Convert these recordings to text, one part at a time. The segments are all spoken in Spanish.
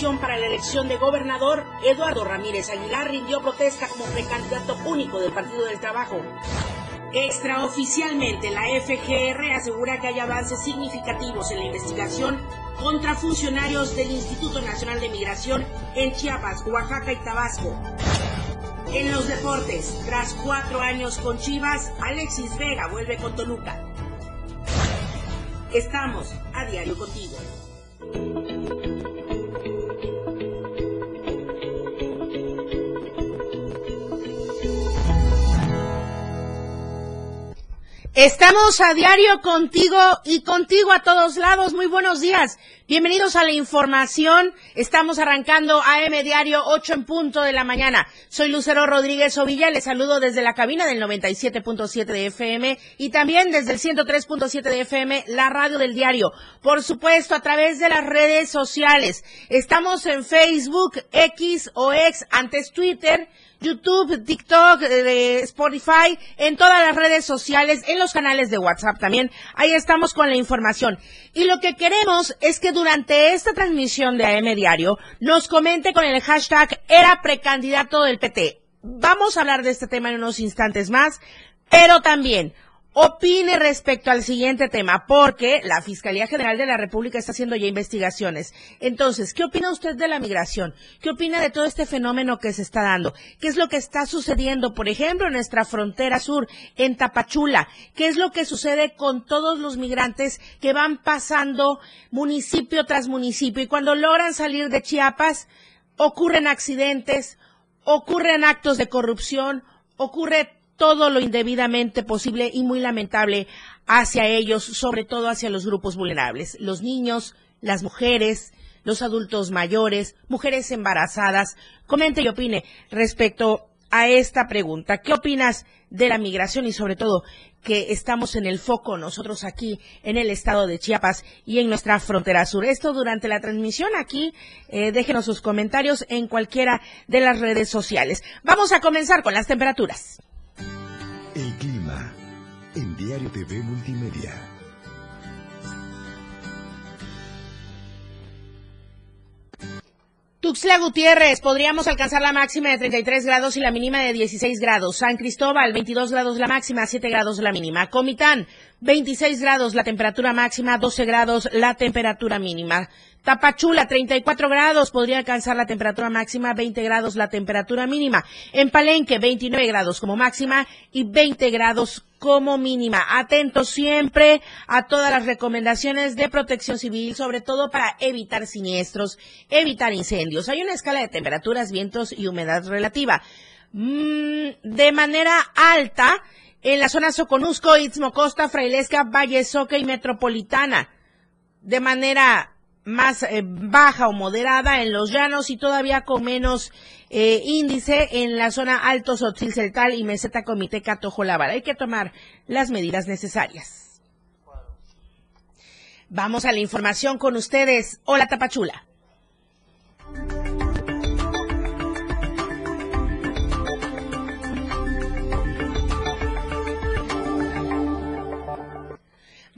para la elección de gobernador, Eduardo Ramírez Aguilar rindió protesta como precandidato único del Partido del Trabajo. Extraoficialmente, la FGR asegura que hay avances significativos en la investigación contra funcionarios del Instituto Nacional de Migración en Chiapas, Oaxaca y Tabasco. En los deportes, tras cuatro años con Chivas, Alexis Vega vuelve con Toluca. Estamos a diario contigo. Estamos a diario contigo y contigo a todos lados. Muy buenos días. Bienvenidos a la información. Estamos arrancando AM Diario 8 en punto de la mañana. Soy Lucero Rodríguez Ovilla. Les saludo desde la cabina del 97.7 de FM y también desde el 103.7 de FM, la radio del diario. Por supuesto, a través de las redes sociales. Estamos en Facebook, X o X, antes Twitter YouTube, TikTok, eh, Spotify, en todas las redes sociales, en los canales de WhatsApp también. Ahí estamos con la información. Y lo que queremos es que durante esta transmisión de AM Diario nos comente con el hashtag era precandidato del PT. Vamos a hablar de este tema en unos instantes más, pero también opine respecto al siguiente tema, porque la Fiscalía General de la República está haciendo ya investigaciones. Entonces, ¿qué opina usted de la migración? ¿Qué opina de todo este fenómeno que se está dando? ¿Qué es lo que está sucediendo, por ejemplo, en nuestra frontera sur, en Tapachula? ¿Qué es lo que sucede con todos los migrantes que van pasando municipio tras municipio y cuando logran salir de Chiapas, ocurren accidentes, ocurren actos de corrupción, ocurre todo lo indebidamente posible y muy lamentable hacia ellos, sobre todo hacia los grupos vulnerables, los niños, las mujeres, los adultos mayores, mujeres embarazadas. Comente y opine respecto a esta pregunta. ¿Qué opinas de la migración y sobre todo que estamos en el foco nosotros aquí en el estado de Chiapas y en nuestra frontera sur? Esto durante la transmisión aquí, eh, déjenos sus comentarios en cualquiera de las redes sociales. Vamos a comenzar con las temperaturas. El clima en Diario TV Multimedia. Tuxtla Gutiérrez, podríamos alcanzar la máxima de 33 grados y la mínima de 16 grados. San Cristóbal, 22 grados la máxima, 7 grados la mínima. Comitán, 26 grados la temperatura máxima, 12 grados la temperatura mínima. Tapachula, 34 grados, podría alcanzar la temperatura máxima, 20 grados la temperatura mínima. En Palenque, 29 grados como máxima y 20 grados como mínima. Atentos siempre a todas las recomendaciones de protección civil, sobre todo para evitar siniestros, evitar incendios. Hay una escala de temperaturas, vientos y humedad relativa. Mm, de manera alta, en la zona Soconusco, Istmo Costa, Frailesca, Valle Soca y Metropolitana. De manera más eh, baja o moderada en los llanos y todavía con menos eh, índice en la zona Alto Sotzil Celtal y Meseta Comité Catojolabal. Hay que tomar las medidas necesarias. Vamos a la información con ustedes. Hola Tapachula.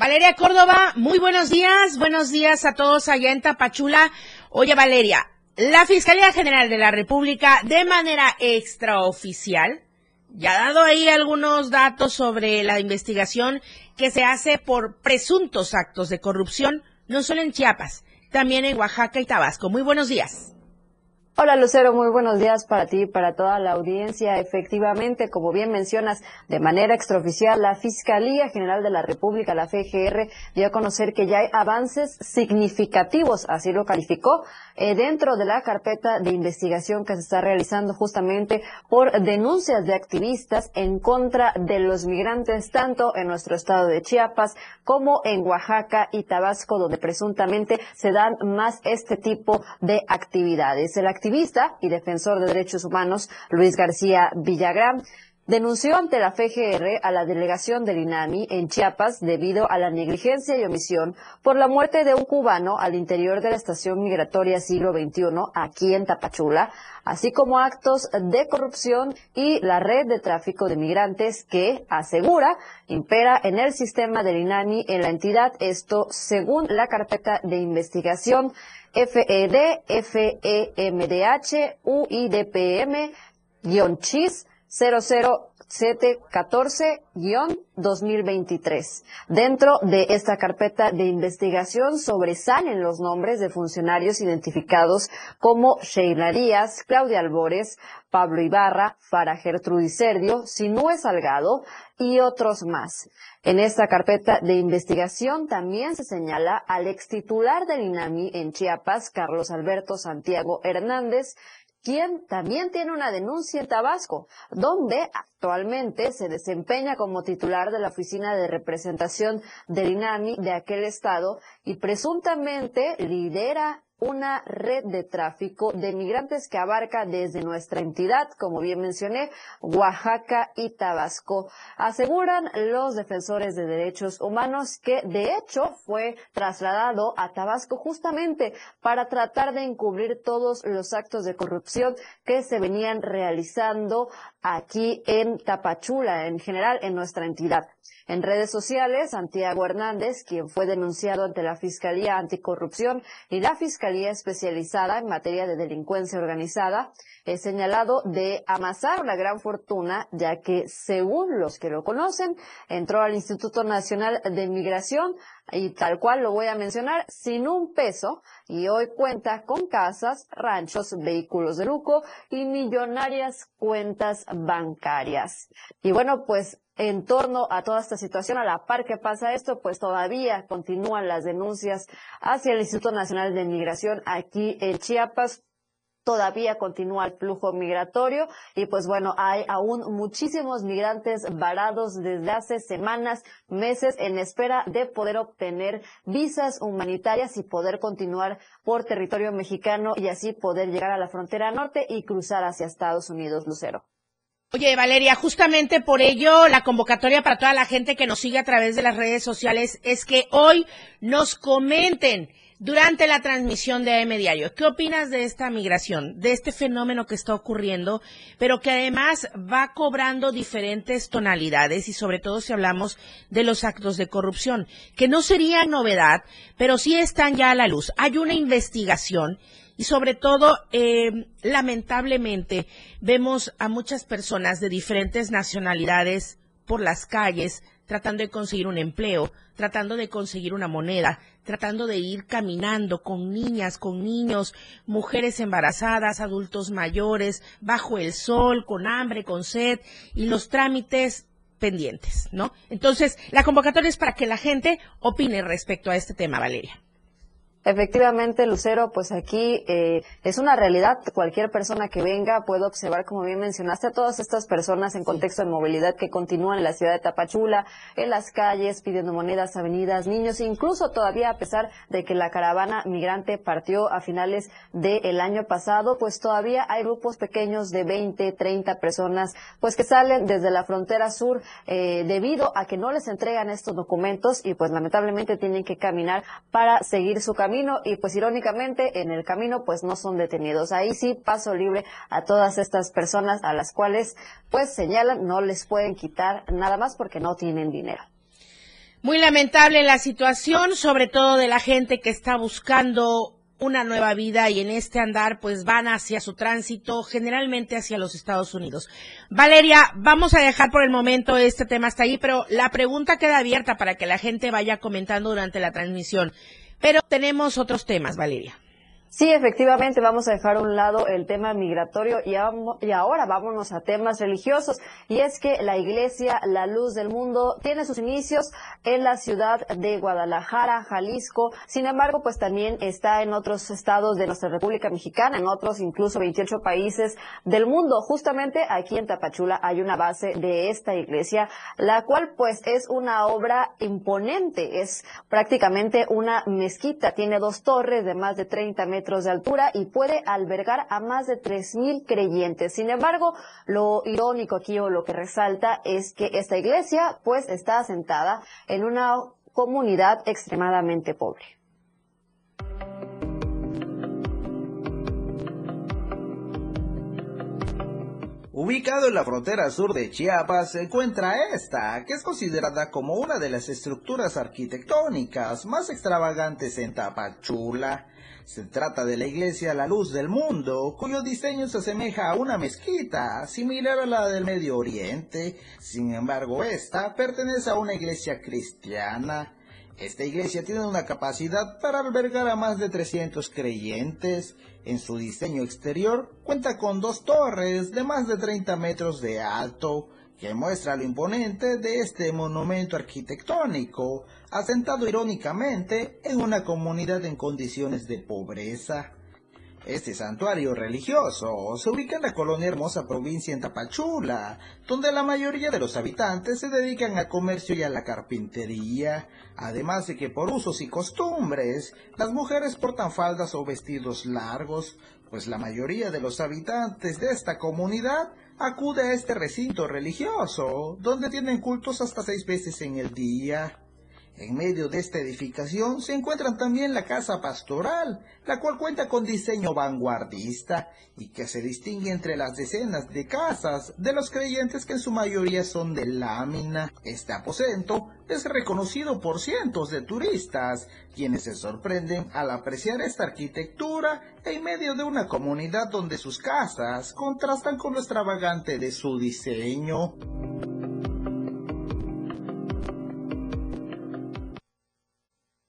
Valeria Córdoba, muy buenos días. Buenos días a todos allá en Tapachula. Oye, Valeria, la Fiscalía General de la República, de manera extraoficial, ya ha dado ahí algunos datos sobre la investigación que se hace por presuntos actos de corrupción, no solo en Chiapas, también en Oaxaca y Tabasco. Muy buenos días. Hola Lucero, muy buenos días para ti y para toda la audiencia. Efectivamente, como bien mencionas, de manera extraoficial, la Fiscalía General de la República, la FGR, dio a conocer que ya hay avances significativos, así lo calificó, eh, dentro de la carpeta de investigación que se está realizando justamente por denuncias de activistas en contra de los migrantes, tanto en nuestro estado de Chiapas como en Oaxaca y Tabasco, donde presuntamente se dan más este tipo de actividades. Activista y defensor de derechos humanos, Luis García Villagrán, denunció ante la FGR a la delegación del INAMI en Chiapas debido a la negligencia y omisión por la muerte de un cubano al interior de la estación migratoria siglo XXI aquí en Tapachula, así como actos de corrupción y la red de tráfico de migrantes que, asegura, impera en el sistema del INAMI en la entidad, esto según la carpeta de investigación FED, FEMDH, UIDPM-CHIS 00714-2023. Dentro de esta carpeta de investigación sobresalen los nombres de funcionarios identificados como Sheila Díaz, Claudia Albores, Pablo Ibarra, Fara Gertrudis Serdio, Sinúe Salgado y otros más. En esta carpeta de investigación también se señala al ex titular del INAMI en Chiapas, Carlos Alberto Santiago Hernández, quien también tiene una denuncia en Tabasco, donde actualmente se desempeña como titular de la oficina de representación del INAMI de aquel estado y presuntamente lidera una red de tráfico de migrantes que abarca desde nuestra entidad, como bien mencioné, Oaxaca y Tabasco. Aseguran los defensores de derechos humanos que de hecho fue trasladado a Tabasco justamente para tratar de encubrir todos los actos de corrupción que se venían realizando aquí en Tapachula, en general en nuestra entidad. En redes sociales, Santiago Hernández, quien fue denunciado ante la Fiscalía Anticorrupción y la Fiscalía Especializada en materia de delincuencia organizada, es señalado de amasar una gran fortuna, ya que, según los que lo conocen, entró al Instituto Nacional de Migración y tal cual lo voy a mencionar, sin un peso, y hoy cuenta con casas, ranchos, vehículos de lujo y millonarias cuentas bancarias. Y bueno, pues en torno a toda esta situación, a la par que pasa esto, pues todavía continúan las denuncias hacia el Instituto Nacional de Migración aquí en Chiapas todavía continúa el flujo migratorio y pues bueno, hay aún muchísimos migrantes varados desde hace semanas, meses en espera de poder obtener visas humanitarias y poder continuar por territorio mexicano y así poder llegar a la frontera norte y cruzar hacia Estados Unidos, Lucero. Oye, Valeria, justamente por ello la convocatoria para toda la gente que nos sigue a través de las redes sociales es que hoy nos comenten durante la transmisión de AM Diario. ¿Qué opinas de esta migración, de este fenómeno que está ocurriendo, pero que además va cobrando diferentes tonalidades y sobre todo si hablamos de los actos de corrupción, que no sería novedad, pero sí están ya a la luz. Hay una investigación y sobre todo, eh, lamentablemente, vemos a muchas personas de diferentes nacionalidades por las calles tratando de conseguir un empleo, tratando de conseguir una moneda, tratando de ir caminando con niñas, con niños, mujeres embarazadas, adultos mayores, bajo el sol, con hambre, con sed y los trámites pendientes, ¿no? Entonces, la convocatoria es para que la gente opine respecto a este tema, Valeria. Efectivamente, Lucero, pues aquí eh, es una realidad. Cualquier persona que venga puede observar, como bien mencionaste, a todas estas personas en contexto de movilidad que continúan en la ciudad de Tapachula, en las calles, pidiendo monedas, avenidas, niños, incluso todavía a pesar de que la caravana migrante partió a finales del año pasado, pues todavía hay grupos pequeños de 20, 30 personas, pues que salen desde la frontera sur eh, debido a que no les entregan estos documentos y pues lamentablemente tienen que caminar para seguir su camino y pues irónicamente en el camino pues no son detenidos. Ahí sí paso libre a todas estas personas a las cuales pues señalan no les pueden quitar nada más porque no tienen dinero. Muy lamentable la situación, sobre todo de la gente que está buscando una nueva vida y en este andar pues van hacia su tránsito, generalmente hacia los Estados Unidos. Valeria, vamos a dejar por el momento este tema hasta ahí, pero la pregunta queda abierta para que la gente vaya comentando durante la transmisión. Pero tenemos otros temas, Valeria. Sí, efectivamente, vamos a dejar a un lado el tema migratorio y, y, ahora vámonos a temas religiosos. Y es que la Iglesia La Luz del Mundo tiene sus inicios en la ciudad de Guadalajara, Jalisco. Sin embargo, pues también está en otros estados de nuestra República Mexicana, en otros incluso 28 países del mundo. Justamente aquí en Tapachula hay una base de esta iglesia, la cual pues es una obra imponente. Es prácticamente una mezquita. Tiene dos torres de más de 30 metros metros de altura y puede albergar a más de 3.000 creyentes. Sin embargo, lo irónico aquí o lo que resalta es que esta iglesia pues está asentada en una comunidad extremadamente pobre. Ubicado en la frontera sur de Chiapas se encuentra esta, que es considerada como una de las estructuras arquitectónicas más extravagantes en Tapachula. Se trata de la iglesia La Luz del Mundo, cuyo diseño se asemeja a una mezquita, similar a la del Medio Oriente. Sin embargo, esta pertenece a una iglesia cristiana. Esta iglesia tiene una capacidad para albergar a más de 300 creyentes. En su diseño exterior cuenta con dos torres de más de 30 metros de alto, que muestra lo imponente de este monumento arquitectónico, asentado irónicamente en una comunidad en condiciones de pobreza. Este santuario religioso se ubica en la colonia hermosa provincia en Tapachula, donde la mayoría de los habitantes se dedican al comercio y a la carpintería, además de que por usos y costumbres las mujeres portan faldas o vestidos largos, pues la mayoría de los habitantes de esta comunidad acude a este recinto religioso, donde tienen cultos hasta seis veces en el día. En medio de esta edificación se encuentra también la casa pastoral, la cual cuenta con diseño vanguardista y que se distingue entre las decenas de casas de los creyentes que en su mayoría son de lámina. Este aposento es reconocido por cientos de turistas, quienes se sorprenden al apreciar esta arquitectura en medio de una comunidad donde sus casas contrastan con lo extravagante de su diseño.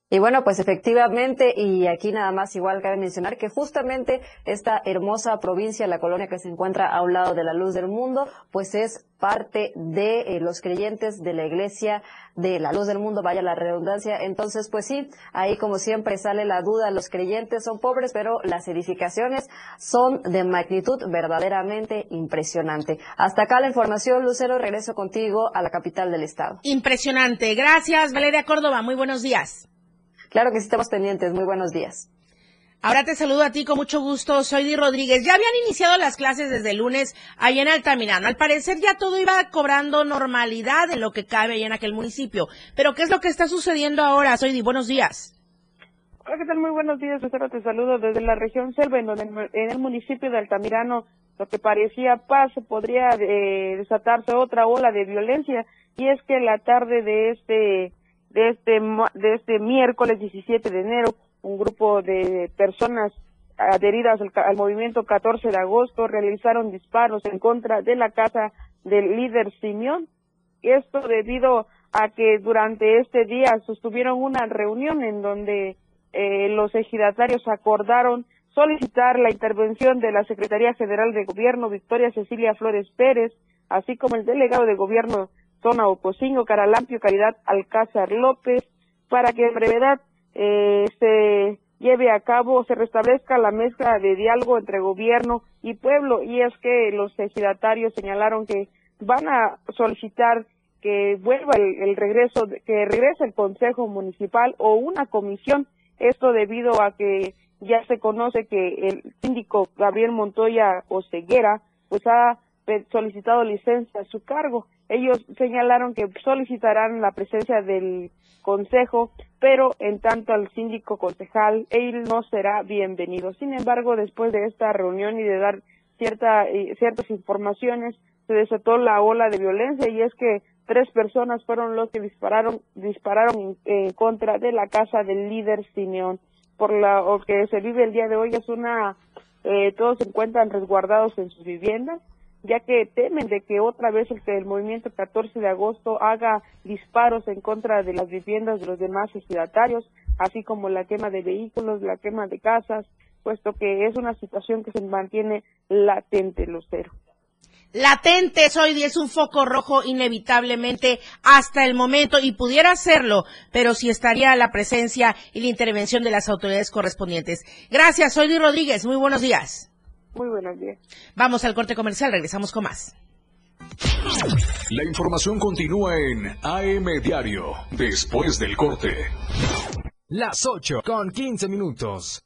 Y bueno, pues efectivamente, y aquí nada más igual cabe mencionar que justamente esta hermosa provincia, la colonia que se encuentra a un lado de la luz del mundo, pues es parte de eh, los creyentes de la iglesia de la luz del mundo, vaya la redundancia. Entonces, pues sí, ahí como siempre sale la duda, los creyentes son pobres, pero las edificaciones son de magnitud verdaderamente impresionante. Hasta acá la información, Lucero, regreso contigo a la capital del estado. Impresionante. Gracias, Valeria Córdoba. Muy buenos días. Claro que sí estamos pendientes. Muy buenos días. Ahora te saludo a ti con mucho gusto. Soy Di Rodríguez. Ya habían iniciado las clases desde el lunes ahí en Altamirano. Al parecer ya todo iba cobrando normalidad en lo que cabe ahí en aquel municipio. Pero ¿qué es lo que está sucediendo ahora? Soy Di, buenos días. Hola, ¿qué tal? Muy buenos días, Lucero. Te saludo desde la región Selva, en, donde, en el municipio de Altamirano, lo que parecía paz, podría eh, desatarse otra ola de violencia. Y es que la tarde de este de este, de este miércoles 17 de enero, un grupo de personas adheridas al, movimiento 14 de agosto realizaron disparos en contra de la casa del líder Simeón. Esto debido a que durante este día sostuvieron una reunión en donde eh, los ejidatarios acordaron solicitar la intervención de la Secretaría General de Gobierno Victoria Cecilia Flores Pérez, así como el delegado de Gobierno zona Ocosingo, Caralampio, Caridad Alcázar López, para que en brevedad eh, se lleve a cabo, se restablezca la mezcla de diálogo entre gobierno y pueblo. Y es que los ejidatarios señalaron que van a solicitar que vuelva el, regreso, que regrese el Consejo Municipal o una comisión. Esto debido a que ya se conoce que el síndico Gabriel Montoya Oceguera pues ha solicitado licencia a su cargo. Ellos señalaron que solicitarán la presencia del Consejo, pero en tanto al síndico concejal, él no será bienvenido. Sin embargo, después de esta reunión y de dar cierta, eh, ciertas informaciones, se desató la ola de violencia y es que tres personas fueron los que dispararon, dispararon en, contra de la casa del líder Simeón. Por lo que se vive el día de hoy es una, eh, todos se encuentran resguardados en sus viviendas ya que temen de que otra vez el, el movimiento 14 de agosto haga disparos en contra de las viviendas de los demás ejidatarios, así como la quema de vehículos, la quema de casas, puesto que es una situación que se mantiene latente, Lucero. Latente, Soy es un foco rojo inevitablemente hasta el momento y pudiera serlo, pero si estaría la presencia y la intervención de las autoridades correspondientes. Gracias, Soy Rodríguez. Muy buenos días. Muy buenos días. Vamos al corte comercial, regresamos con más. La información continúa en AM Diario, después del corte. Las 8 con 15 minutos.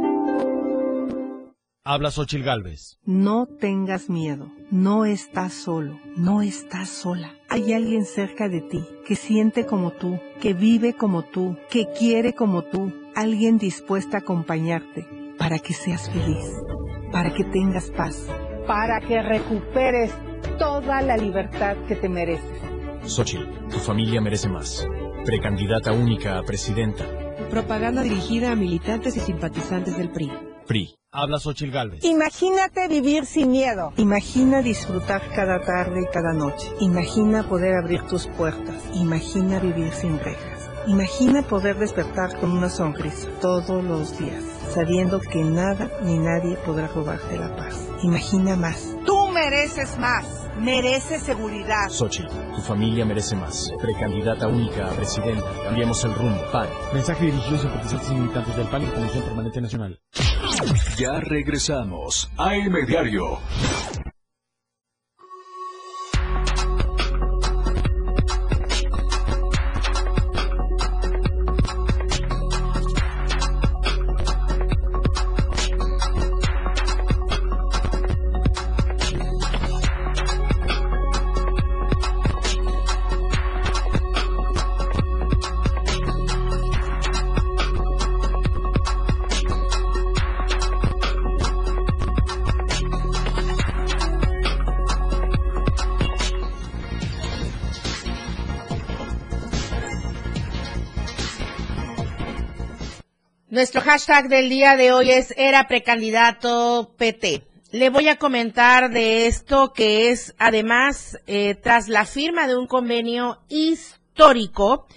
Habla Xochil Gálvez. No tengas miedo, no estás solo, no estás sola. Hay alguien cerca de ti que siente como tú, que vive como tú, que quiere como tú, alguien dispuesto a acompañarte para que seas feliz, para que tengas paz, para que recuperes toda la libertad que te mereces. Xochil, tu familia merece más. Precandidata única a presidenta. Propaganda dirigida a militantes y simpatizantes del PRI. PRI. Habla Xochil Gálvez. Imagínate vivir sin miedo. Imagina disfrutar cada tarde y cada noche. Imagina poder abrir tus puertas. Imagina vivir sin rejas. Imagina poder despertar con una sonrisa todos los días, sabiendo que nada ni nadie podrá robarte la paz. Imagina más. Tú mereces más. Mereces seguridad. Xochitl, tu familia merece más. Precandidata única a presidenta. Cambiemos el rumbo. PAN. Mensaje dirigido a simpatizantes y militantes del PAN y Comisión Permanente Nacional. Ya regresamos. AM Diario. Hashtag del día de hoy es era precandidato PT. Le voy a comentar de esto que es además eh, tras la firma de un convenio histórico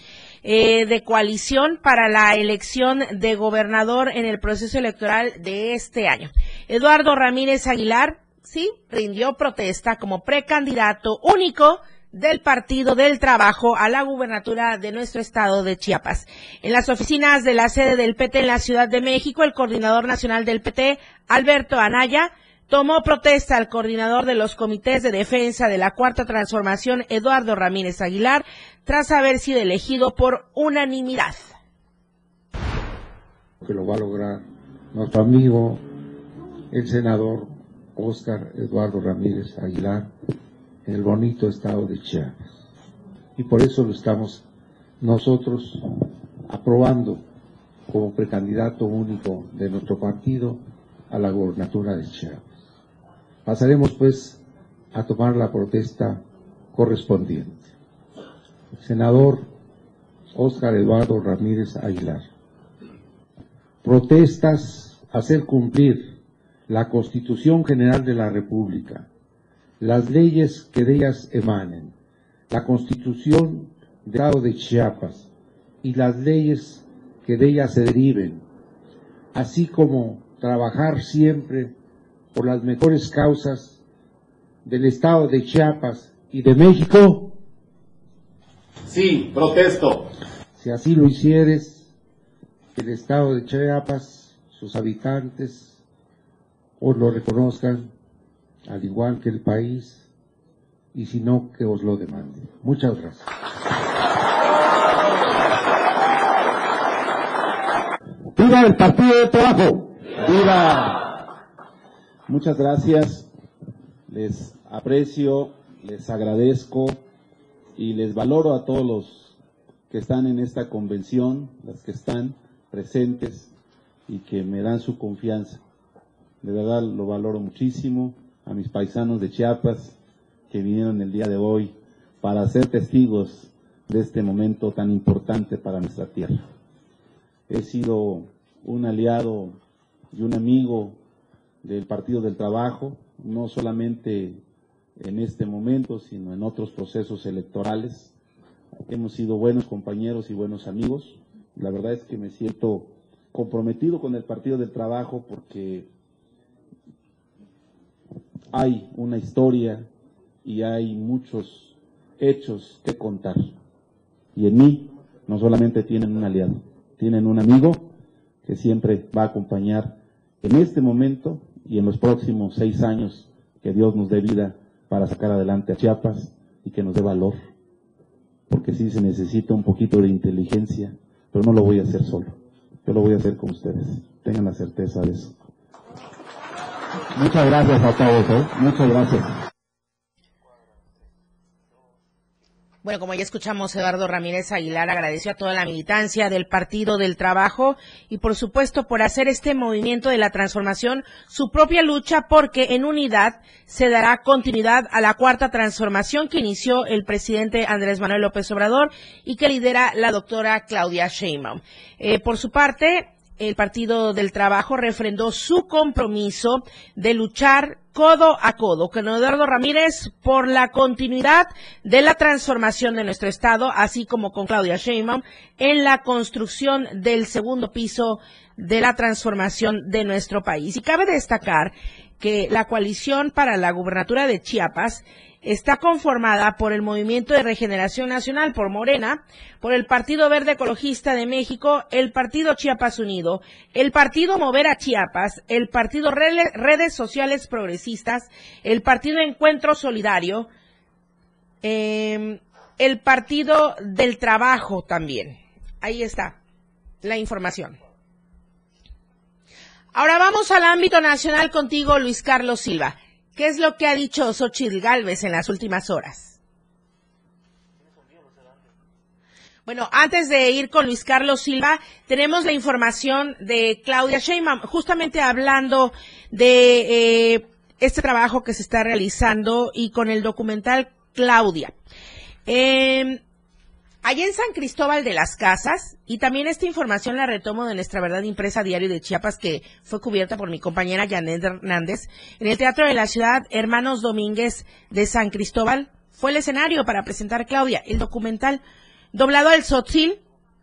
eh, de coalición para la elección de gobernador en el proceso electoral de este año. Eduardo Ramírez Aguilar, sí, rindió protesta como precandidato único del Partido del Trabajo a la gubernatura de nuestro estado de Chiapas. En las oficinas de la sede del PT en la Ciudad de México, el coordinador nacional del PT, Alberto Anaya, tomó protesta al coordinador de los comités de defensa de la Cuarta Transformación, Eduardo Ramírez Aguilar, tras haber sido elegido por unanimidad. Que lo va a lograr nuestro amigo, el senador Óscar Eduardo Ramírez Aguilar, el bonito estado de Chiapas. Y por eso lo estamos nosotros aprobando como precandidato único de nuestro partido a la gobernatura de Chiapas. Pasaremos pues a tomar la protesta correspondiente. Senador Óscar Eduardo Ramírez Aguilar. Protestas hacer cumplir la Constitución General de la República las leyes que de ellas emanen, la constitución del Estado de Chiapas y las leyes que de ellas se deriven, así como trabajar siempre por las mejores causas del Estado de Chiapas y de México? Sí, protesto. Si así lo hicieres, el Estado de Chiapas, sus habitantes, os lo reconozcan al igual que el país, y si no, que os lo demande. Muchas gracias. ¡Viva el Partido de Trabajo! ¡Viva! Muchas gracias. Les aprecio, les agradezco y les valoro a todos los que están en esta convención, las que están presentes y que me dan su confianza. De verdad lo valoro muchísimo a mis paisanos de Chiapas que vinieron el día de hoy para ser testigos de este momento tan importante para nuestra tierra. He sido un aliado y un amigo del Partido del Trabajo, no solamente en este momento, sino en otros procesos electorales. Hemos sido buenos compañeros y buenos amigos. La verdad es que me siento comprometido con el Partido del Trabajo porque hay una historia y hay muchos hechos que contar. Y en mí no solamente tienen un aliado, tienen un amigo que siempre va a acompañar en este momento y en los próximos seis años que Dios nos dé vida para sacar adelante a Chiapas y que nos dé valor. Porque sí se necesita un poquito de inteligencia, pero no lo voy a hacer solo. Yo lo voy a hacer con ustedes. Tengan la certeza de eso. Muchas gracias a todos, ¿eh? Muchas gracias. Bueno, como ya escuchamos, Eduardo Ramírez Aguilar agradeció a toda la militancia del Partido del Trabajo y, por supuesto, por hacer este movimiento de la transformación su propia lucha porque en unidad se dará continuidad a la cuarta transformación que inició el presidente Andrés Manuel López Obrador y que lidera la doctora Claudia Sheinbaum. Eh, por su parte, el Partido del Trabajo refrendó su compromiso de luchar codo a codo con Eduardo Ramírez por la continuidad de la transformación de nuestro Estado, así como con Claudia Sheinbaum en la construcción del segundo piso de la transformación de nuestro país. Y cabe destacar que la coalición para la gubernatura de Chiapas está conformada por el Movimiento de Regeneración Nacional, por Morena, por el Partido Verde Ecologista de México, el Partido Chiapas Unido, el Partido Mover a Chiapas, el Partido Redes Sociales Progresistas, el Partido Encuentro Solidario, em, el Partido del Trabajo también. Ahí está la información. Ahora vamos al ámbito nacional contigo, Luis Carlos Silva. ¿Qué es lo que ha dicho Xochitl Galvez en las últimas horas? Bueno, antes de ir con Luis Carlos Silva, tenemos la información de Claudia Sheinbaum, justamente hablando de eh, este trabajo que se está realizando y con el documental Claudia. Eh, Allá en San Cristóbal de las Casas, y también esta información la retomo de nuestra verdad impresa diario de Chiapas que fue cubierta por mi compañera Janet Hernández, en el Teatro de la Ciudad Hermanos Domínguez de San Cristóbal, fue el escenario para presentar Claudia, el documental doblado al Sotzil,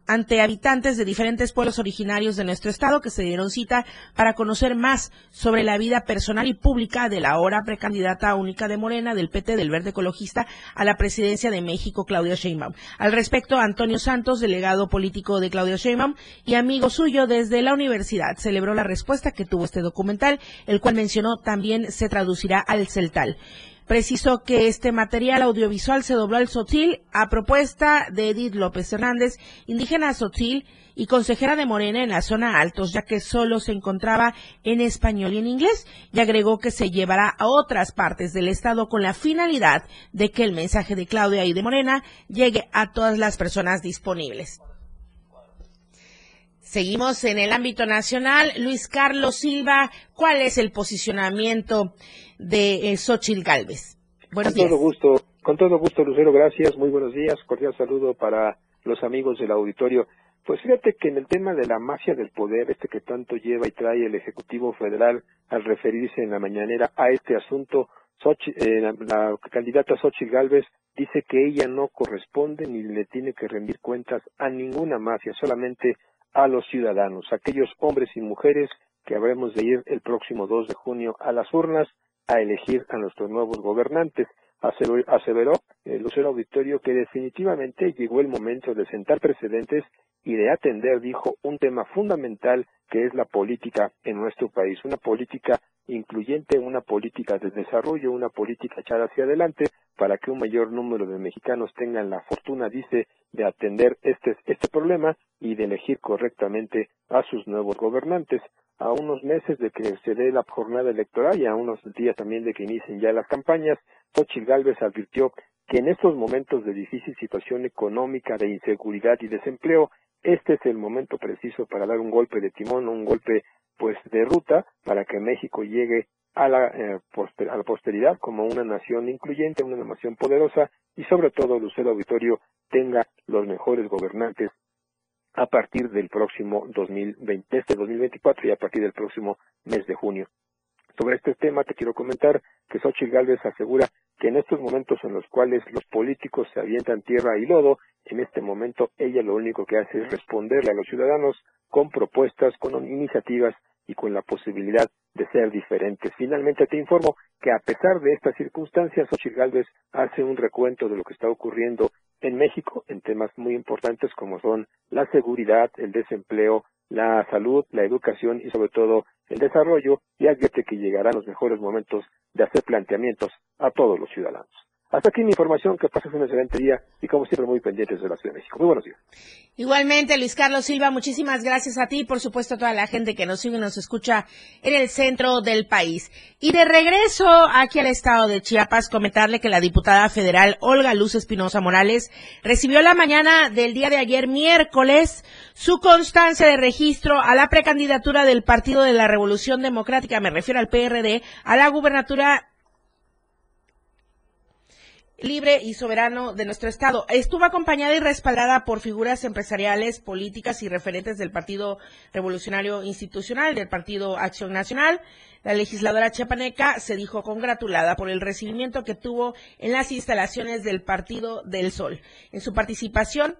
ante habitantes de diferentes pueblos originarios de nuestro estado que se dieron cita para conocer más sobre la vida personal y pública de la ahora precandidata única de Morena del PT del Verde Ecologista a la presidencia de México, Claudia Sheinbaum. Al respecto, Antonio Santos, delegado político de Claudia Sheinbaum y amigo suyo desde la universidad, celebró la respuesta que tuvo este documental, el cual mencionó también se traducirá al celtal. Precisó que este material audiovisual se dobló al Sotil a propuesta de Edith López Hernández, indígena Sotil y consejera de Morena en la zona Altos, ya que solo se encontraba en español y en inglés, y agregó que se llevará a otras partes del Estado con la finalidad de que el mensaje de Claudia y de Morena llegue a todas las personas disponibles. Seguimos en el ámbito nacional. Luis Carlos Silva, ¿cuál es el posicionamiento de eh, Xochitl Galvez? Buenos con todo gusto, con todo gusto, Lucero, gracias. Muy buenos días. Cordial saludo para los amigos del auditorio. Pues fíjate que en el tema de la mafia del poder, este que tanto lleva y trae el Ejecutivo Federal al referirse en la mañanera a este asunto, eh, la, candidata Xochitl Galvez dice que ella no corresponde ni le tiene que rendir cuentas a ninguna mafia, solamente a los ciudadanos, aquellos hombres y mujeres que habremos de ir el próximo 2 de junio a las urnas a elegir a nuestros nuevos gobernantes. Aseveró el Lucero Auditorio que definitivamente llegó el momento de sentar precedentes y de atender, dijo, un tema fundamental que es la política en nuestro país, una política incluyente, una política de desarrollo, una política echada hacia adelante para que un mayor número de mexicanos tengan la fortuna, dice, de atender este, este problema y de elegir correctamente a sus nuevos gobernantes. A unos meses de que se dé la jornada electoral y a unos días también de que inicien ya las campañas, Xochitl Gálvez advirtió que en estos momentos de difícil situación económica, de inseguridad y desempleo, este es el momento preciso para dar un golpe de timón, un golpe pues de ruta para que México llegue a la, eh, a la posteridad como una nación incluyente, una nación poderosa y sobre todo Lucero Auditorio tenga los mejores gobernantes a partir del próximo 2020, este 2024 y a partir del próximo mes de junio. Sobre este tema te quiero comentar que Xochitl Gálvez asegura que en estos momentos en los cuales los políticos se avientan tierra y lodo, en este momento ella lo único que hace es responderle a los ciudadanos con propuestas, con iniciativas y con la posibilidad de ser diferentes. Finalmente te informo que a pesar de estas circunstancias, Xochitl Gálvez hace un recuento de lo que está ocurriendo en México en temas muy importantes como son la seguridad, el desempleo, la salud, la educación y sobre todo el desarrollo y advierte que llegarán los mejores momentos de hacer planteamientos a todos los ciudadanos. Hasta aquí mi información, que pases un excelente día y como siempre muy pendientes de la Ciudad de México. Muy buenos días. Igualmente, Luis Carlos Silva, muchísimas gracias a ti y por supuesto a toda la gente que nos sigue y nos escucha en el centro del país. Y de regreso aquí al estado de Chiapas, comentarle que la diputada federal Olga Luz Espinosa Morales recibió la mañana del día de ayer miércoles su constancia de registro a la precandidatura del Partido de la Revolución Democrática, me refiero al PRD, a la gubernatura libre y soberano de nuestro Estado. Estuvo acompañada y respaldada por figuras empresariales, políticas y referentes del Partido Revolucionario Institucional, del Partido Acción Nacional. La legisladora chiapaneca se dijo congratulada por el recibimiento que tuvo en las instalaciones del Partido del Sol. En su participación,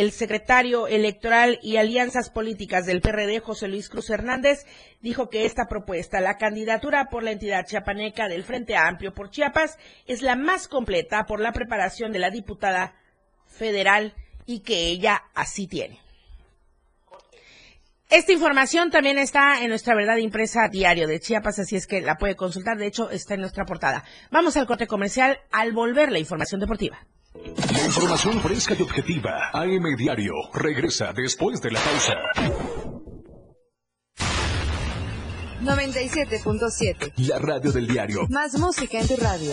el secretario electoral y alianzas políticas del PRD, José Luis Cruz Hernández, dijo que esta propuesta, la candidatura por la entidad chiapaneca del Frente Amplio por Chiapas, es la más completa por la preparación de la diputada federal y que ella así tiene. Esta información también está en nuestra verdad impresa diario de Chiapas, así es que la puede consultar. De hecho, está en nuestra portada. Vamos al corte comercial al volver la información deportiva. La información fresca y objetiva. AM Diario. Regresa después de la pausa. 97.7. La radio del diario. Más música en tu radio.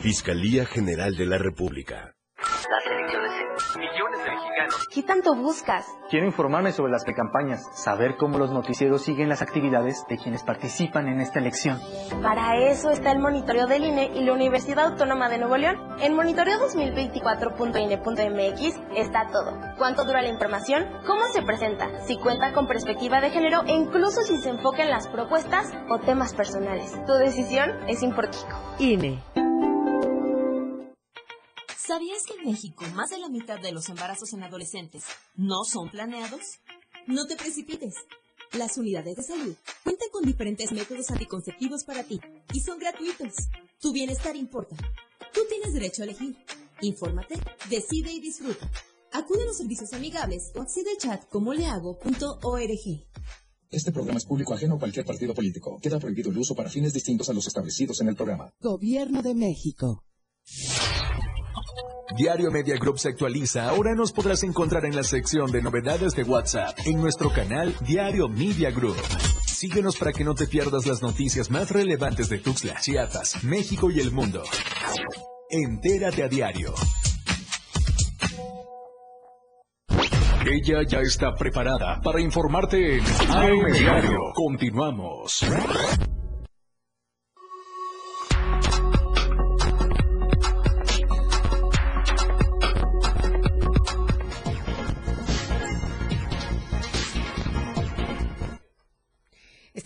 Fiscalía General de la República. Las elecciones millones de mexicanos. ¿Qué tanto buscas? Quiero informarme sobre las precampañas, saber cómo los noticieros siguen las actividades de quienes participan en esta elección. Para eso está el monitoreo del INE y la Universidad Autónoma de Nuevo León. En monitoreo2024.ine.mx está todo. ¿Cuánto dura la información? ¿Cómo se presenta? Si cuenta con perspectiva de género e incluso si se enfoca en las propuestas o temas personales. Tu decisión es importante. INE. ¿Sabías que en México más de la mitad de los embarazos en adolescentes no son planeados? No te precipites. Las unidades de salud cuentan con diferentes métodos anticonceptivos para ti y son gratuitos. Tu bienestar importa. Tú tienes derecho a elegir. Infórmate, decide y disfruta. Acude a los servicios amigables o accede al chat como lehago.org. Este programa es público ajeno a cualquier partido político. Queda prohibido el uso para fines distintos a los establecidos en el programa. Gobierno de México. Diario Media Group se actualiza. Ahora nos podrás encontrar en la sección de novedades de WhatsApp en nuestro canal Diario Media Group. Síguenos para que no te pierdas las noticias más relevantes de Tuxtla, Chiapas, México y el mundo. Entérate a diario. Ella ya está preparada para informarte en AM Diario. Continuamos.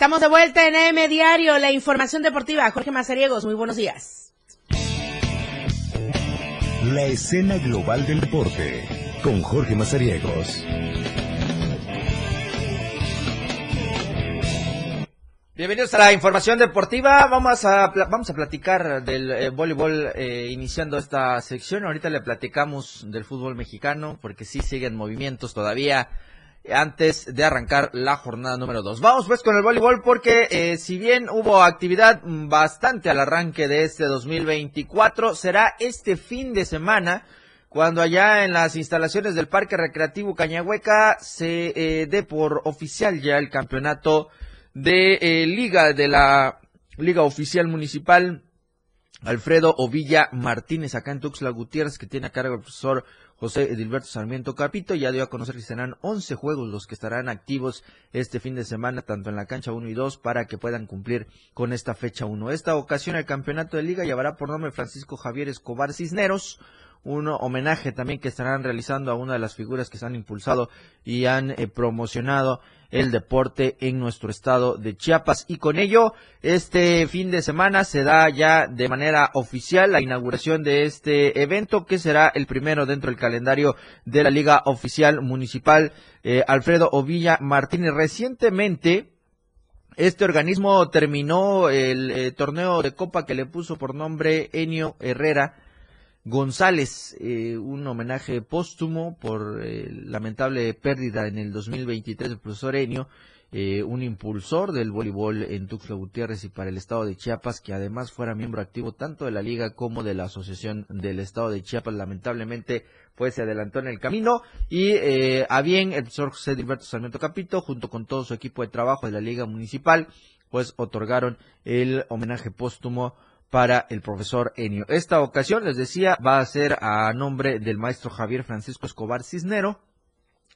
Estamos de vuelta en AM Diario, la información deportiva. Jorge Mazariegos, muy buenos días. La escena global del deporte con Jorge Mazariegos. Bienvenidos a la información deportiva. Vamos a vamos a platicar del eh, voleibol eh, iniciando esta sección. Ahorita le platicamos del fútbol mexicano porque sí siguen movimientos todavía antes de arrancar la jornada número 2. Vamos pues con el voleibol porque eh, si bien hubo actividad bastante al arranque de este 2024, será este fin de semana cuando allá en las instalaciones del Parque Recreativo Cañahueca se eh, dé por oficial ya el campeonato de eh, liga de la Liga Oficial Municipal Alfredo Ovilla Martínez acá en Tuxtla Gutiérrez que tiene a cargo el profesor José Edilberto Sarmiento Capito ya dio a conocer que serán 11 juegos los que estarán activos este fin de semana, tanto en la cancha 1 y 2, para que puedan cumplir con esta fecha 1. Esta ocasión el campeonato de liga llevará por nombre Francisco Javier Escobar Cisneros, un homenaje también que estarán realizando a una de las figuras que se han impulsado y han eh, promocionado el deporte en nuestro estado de Chiapas. Y con ello, este fin de semana se da ya de manera oficial la inauguración de este evento, que será el primero dentro del calendario de la Liga Oficial Municipal. Eh, Alfredo Ovilla Martínez recientemente este organismo terminó el eh, torneo de copa que le puso por nombre Enio Herrera González, eh, un homenaje póstumo por eh, lamentable pérdida en el 2023 del profesor Enio, eh, un impulsor del voleibol en Tuxtla Gutiérrez y para el estado de Chiapas, que además fuera miembro activo tanto de la liga como de la asociación del estado de Chiapas. Lamentablemente, pues se adelantó en el camino y a bien el profesor José Dilberto Sarmiento Capito, junto con todo su equipo de trabajo de la liga municipal, pues otorgaron el homenaje póstumo para el profesor Enio. Esta ocasión, les decía, va a ser a nombre del maestro Javier Francisco Escobar Cisnero,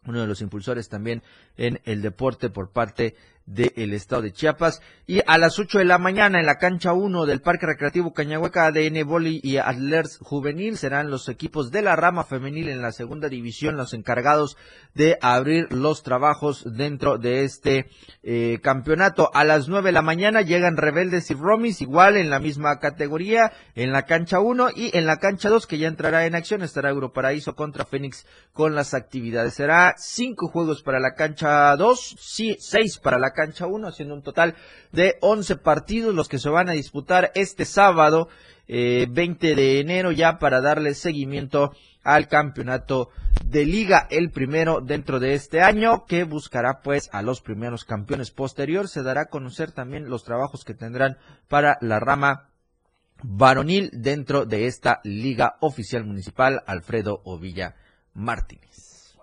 uno de los impulsores también en el deporte por parte del estado de Chiapas. Y a las 8 de la mañana en la cancha 1 del Parque Recreativo Cañahueca, ADN Boli y Adlers Juvenil serán los equipos de la rama femenil en la segunda división los encargados de abrir los trabajos dentro de este eh, campeonato. A las 9 de la mañana llegan Rebeldes y Romis, igual en la misma categoría, en la cancha 1 y en la cancha 2 que ya entrará en acción estará Europaraíso contra Fénix con las actividades. Será cinco juegos para la cancha 2, sí, seis para la cancha 1, haciendo un total de 11 partidos los que se van a disputar este sábado eh, 20 de enero ya para darle seguimiento al campeonato de liga, el primero dentro de este año, que buscará pues a los primeros campeones posterior. Se dará a conocer también los trabajos que tendrán para la rama varonil dentro de esta liga oficial municipal Alfredo Ovilla Martínez.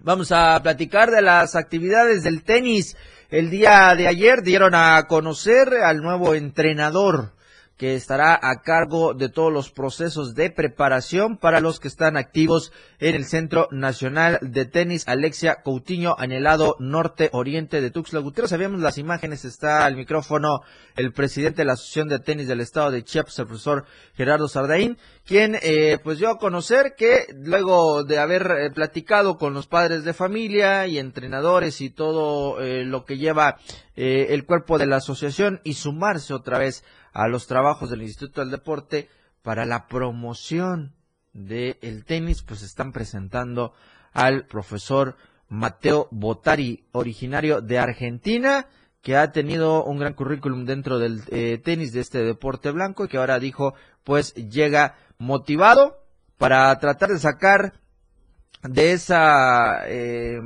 Vamos a platicar de las actividades del tenis. El día de ayer dieron a conocer al nuevo entrenador que estará a cargo de todos los procesos de preparación para los que están activos en el Centro Nacional de Tenis Alexia Coutinho, anhelado norte oriente de Tuxtla Gutiérrez. Sabíamos las imágenes, está al micrófono el presidente de la Asociación de Tenis del Estado de Chiapas, el profesor Gerardo Sardaín, quien eh, pues dio a conocer que luego de haber eh, platicado con los padres de familia y entrenadores y todo eh, lo que lleva el cuerpo de la asociación y sumarse otra vez a los trabajos del Instituto del Deporte para la promoción del tenis, pues están presentando al profesor Mateo Botari, originario de Argentina, que ha tenido un gran currículum dentro del eh, tenis de este deporte blanco y que ahora dijo, pues llega motivado para tratar de sacar de esa eh,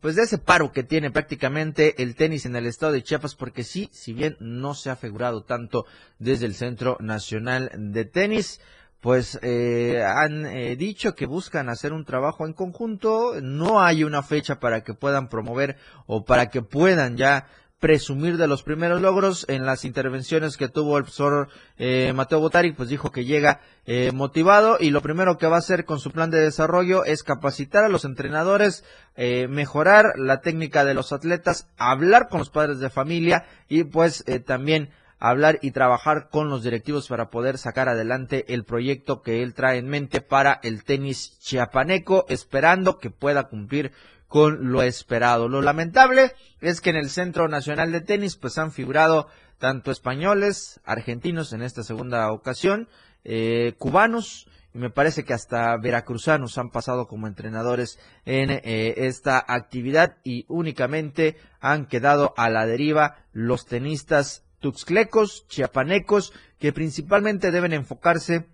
pues de ese paro que tiene prácticamente el tenis en el estado de Chiapas porque sí si bien no se ha figurado tanto desde el centro nacional de tenis pues eh, han eh, dicho que buscan hacer un trabajo en conjunto. No hay una fecha para que puedan promover o para que puedan ya presumir de los primeros logros en las intervenciones que tuvo el profesor eh, Mateo Botari, pues dijo que llega eh, motivado y lo primero que va a hacer con su plan de desarrollo es capacitar a los entrenadores, eh, mejorar la técnica de los atletas, hablar con los padres de familia y pues también hablar y trabajar con los directivos para poder sacar adelante el proyecto que él trae en mente para el tenis chiapaneco, esperando que pueda cumplir con lo esperado. Lo lamentable es que en el Centro Nacional de Tenis pues han figurado tanto españoles, argentinos en esta segunda ocasión, eh, cubanos, y me parece que hasta veracruzanos han pasado como entrenadores en eh, esta actividad y únicamente han quedado a la deriva los tenistas tuxclecos, chiapanecos, que principalmente deben enfocarse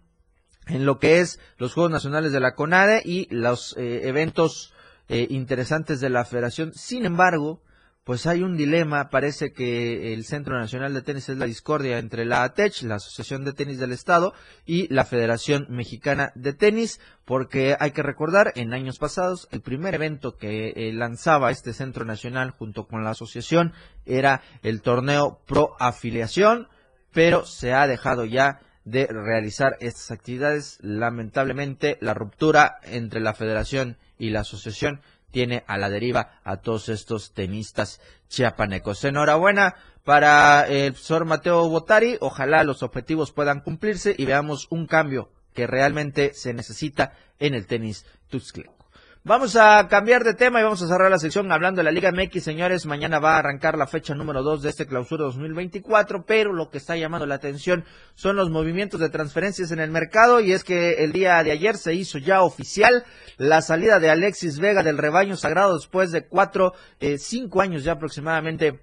en lo que es los Juegos Nacionales de la CONADE y los eh, eventos eh, interesantes de la federación. Sin embargo, pues hay un dilema, parece que el Centro Nacional de Tenis es la discordia entre la ATECH, la Asociación de Tenis del Estado, y la Federación Mexicana de Tenis, porque hay que recordar, en años pasados, el primer evento que eh, lanzaba este Centro Nacional junto con la asociación era el torneo Pro Afiliación, pero se ha dejado ya de realizar estas actividades. Lamentablemente, la ruptura entre la Federación y la asociación tiene a la deriva a todos estos tenistas chiapanecos. Enhorabuena para el profesor Mateo Botari. Ojalá los objetivos puedan cumplirse y veamos un cambio que realmente se necesita en el tenis tuxtleco. Vamos a cambiar de tema y vamos a cerrar la sección hablando de la Liga MX, señores. Mañana va a arrancar la fecha número 2 de este clausura 2024, pero lo que está llamando la atención son los movimientos de transferencias en el mercado y es que el día de ayer se hizo ya oficial la salida de Alexis Vega del rebaño sagrado después de cuatro, eh, cinco años ya aproximadamente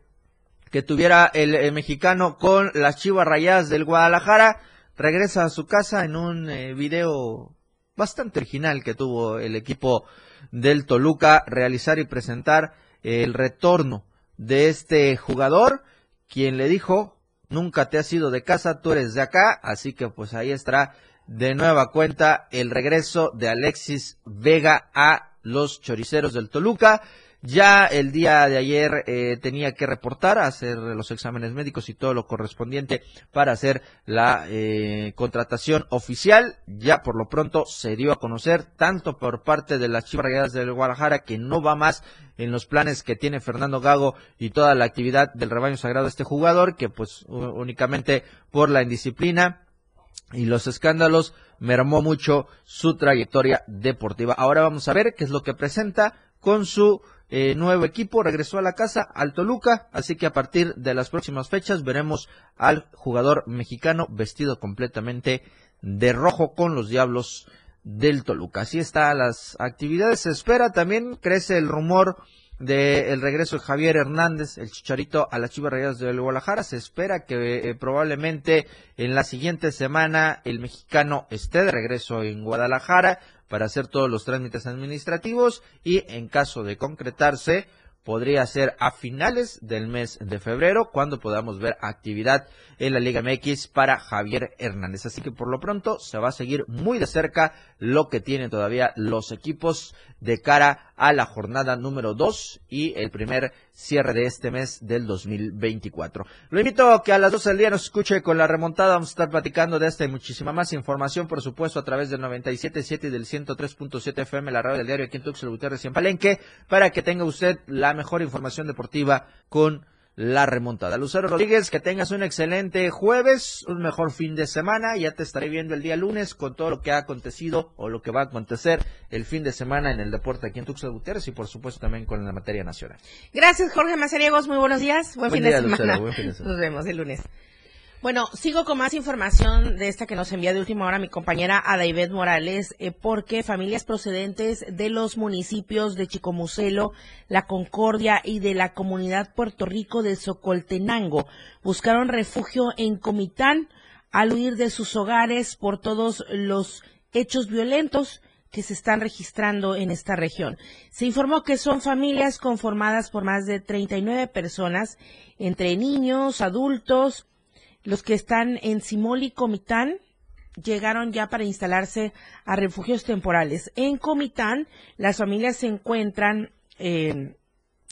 que tuviera el, eh, mexicano con las Chivas Rayadas del Guadalajara. Regresa a su casa en un eh, video bastante original que tuvo el equipo del Toluca realizar y presentar el retorno de este jugador, quien le dijo, nunca te has ido de casa, tú eres de acá, así que pues ahí estará de nueva cuenta el regreso de Alexis Vega a los choriceros del Toluca. Ya el día de ayer eh, tenía que reportar, hacer los exámenes médicos y todo lo correspondiente para hacer la eh, contratación oficial. Ya por lo pronto se dio a conocer tanto por parte de las Chivas Rayadas del Guadalajara que no va más en los planes que tiene Fernando Gago y toda la actividad del rebaño sagrado de este jugador, que pues únicamente por la indisciplina y los escándalos mermó mucho su trayectoria deportiva. Ahora vamos a ver qué es lo que presenta con su eh, nuevo equipo, regresó a la casa, al Toluca, así que a partir de las próximas fechas veremos al jugador mexicano vestido completamente de rojo con los diablos del Toluca. Así están las actividades, se espera, también crece el rumor del regreso de Javier Hernández, el chicharito a las Chivas Rayadas del Guadalajara. Se espera que eh, probablemente en la siguiente semana el mexicano esté de regreso en Guadalajara para hacer todos los trámites administrativos y en caso de concretarse podría ser a finales del mes de febrero cuando podamos ver actividad en la Liga MX para Javier Hernández. Así que por lo pronto se va a seguir muy de cerca lo que tienen todavía los equipos de cara a la jornada número 2 y el primer cierre de este mes del 2024. Lo invito a que a las 12 del día nos escuche con la remontada. Vamos a estar platicando de esta y muchísima más información, por supuesto, a través del 97.7 y del 103.7 FM, la radio del diario aquí en Tuxtla Gutiérrez y en Palenque, para que tenga usted la mejor información deportiva con la remontada. Lucero Rodríguez, que tengas un excelente jueves, un mejor fin de semana. Ya te estaré viendo el día lunes con todo lo que ha acontecido o lo que va a acontecer el fin de semana en el deporte aquí en Tuxtla Gutiérrez y por supuesto también con la materia nacional. Gracias, Jorge Mazariegos. Muy buenos días. Buen, fin, de Lucero, buen fin de semana. Nos vemos el lunes. Bueno, sigo con más información de esta que nos envía de última hora mi compañera Adaibet Morales, eh, porque familias procedentes de los municipios de Chicomucelo, La Concordia y de la comunidad Puerto Rico de Socoltenango buscaron refugio en Comitán al huir de sus hogares por todos los hechos violentos que se están registrando en esta región. Se informó que son familias conformadas por más de 39 personas, entre niños, adultos, los que están en Simol y Comitán llegaron ya para instalarse a refugios temporales. En Comitán, las familias se encuentran eh,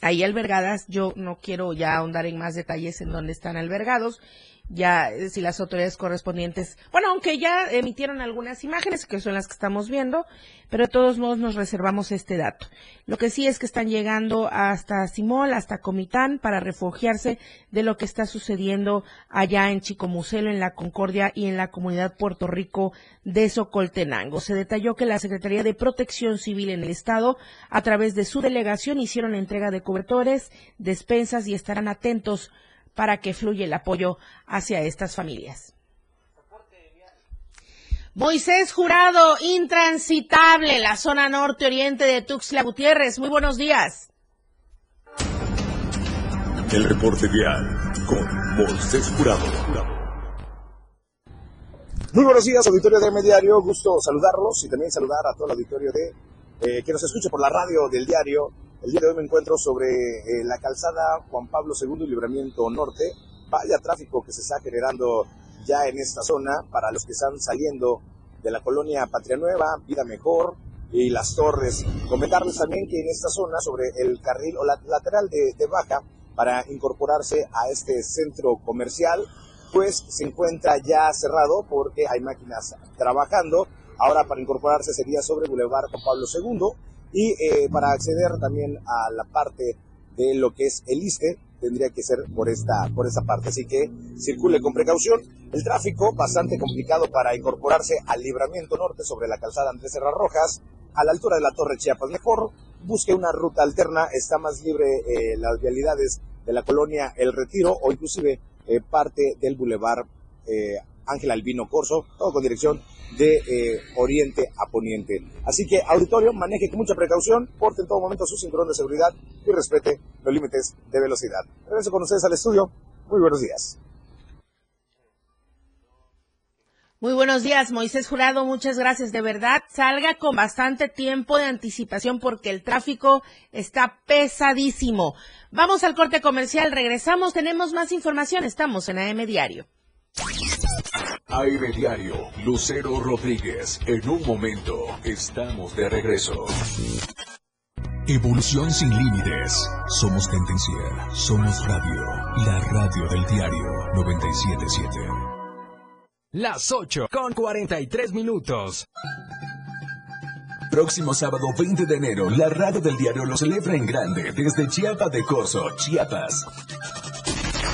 ahí albergadas. Yo no quiero ya ahondar en más detalles en dónde están albergados. Ya eh, si las autoridades correspondientes, bueno, aunque ya emitieron algunas imágenes que son las que estamos viendo, pero de todos modos nos reservamos este dato. Lo que sí es que están llegando hasta Simol, hasta Comitán, para refugiarse de lo que está sucediendo allá en Chicomucelo, en la Concordia y en la comunidad Puerto Rico de Socoltenango. Se detalló que la Secretaría de Protección Civil en el Estado, a través de su delegación, hicieron entrega de cobertores, despensas y estarán atentos para que fluya el apoyo hacia estas familias. Moisés Jurado, intransitable, la zona norte-oriente de Tuxtla Gutiérrez. Muy buenos días. El reporte vial con Moisés Jurado. Muy buenos días, auditorio de Mediario. Gusto saludarlos y también saludar a todo el auditorio de eh, que nos escuche por la radio del diario. El día de hoy me encuentro sobre eh, la calzada Juan Pablo II, Libramiento Norte. Vaya tráfico que se está generando ya en esta zona para los que están saliendo de la colonia Patria Nueva, Vida Mejor y Las Torres. Comentarles también que en esta zona, sobre el carril o la lateral de, de baja, para incorporarse a este centro comercial, pues se encuentra ya cerrado porque hay máquinas trabajando. Ahora para incorporarse sería sobre Boulevard Juan Pablo II y eh, para acceder también a la parte de lo que es el ISTE tendría que ser por esta, por esta parte. Así que circule con precaución. El tráfico bastante complicado para incorporarse al libramiento norte sobre la calzada Andrés Serra Rojas, a la altura de la Torre Chiapas. Mejor busque una ruta alterna, está más libre eh, las vialidades de la colonia El Retiro o inclusive eh, parte del bulevar eh, Ángel Albino Corso, todo con dirección de eh, oriente a poniente. Así que, auditorio, maneje con mucha precaución, porte en todo momento su cinturón de seguridad y respete los límites de velocidad. Regreso con ustedes al estudio. Muy buenos días. Muy buenos días, Moisés Jurado. Muchas gracias. De verdad, salga con bastante tiempo de anticipación porque el tráfico está pesadísimo. Vamos al corte comercial. Regresamos. Tenemos más información. Estamos en AM Diario. AM Diario, Lucero Rodríguez. En un momento, estamos de regreso. Evolución sin límites. Somos tendencia. Somos radio. La radio del diario 977. Las 8 con 43 minutos. Próximo sábado 20 de enero, la radio del diario lo celebra en grande desde Chiapa de Corzo, Chiapas.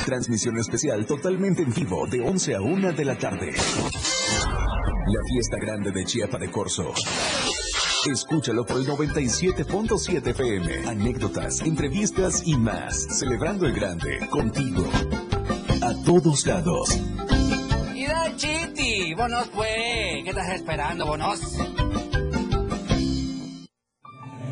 Transmisión especial totalmente en vivo de 11 a 1 de la tarde. La fiesta grande de Chiapa de Corzo. Escúchalo por el 97.7 FM. Anécdotas, entrevistas y más. Celebrando el grande contigo. A todos lados. Mira, Chiti, bonos pues. ¿Qué estás esperando, bonos?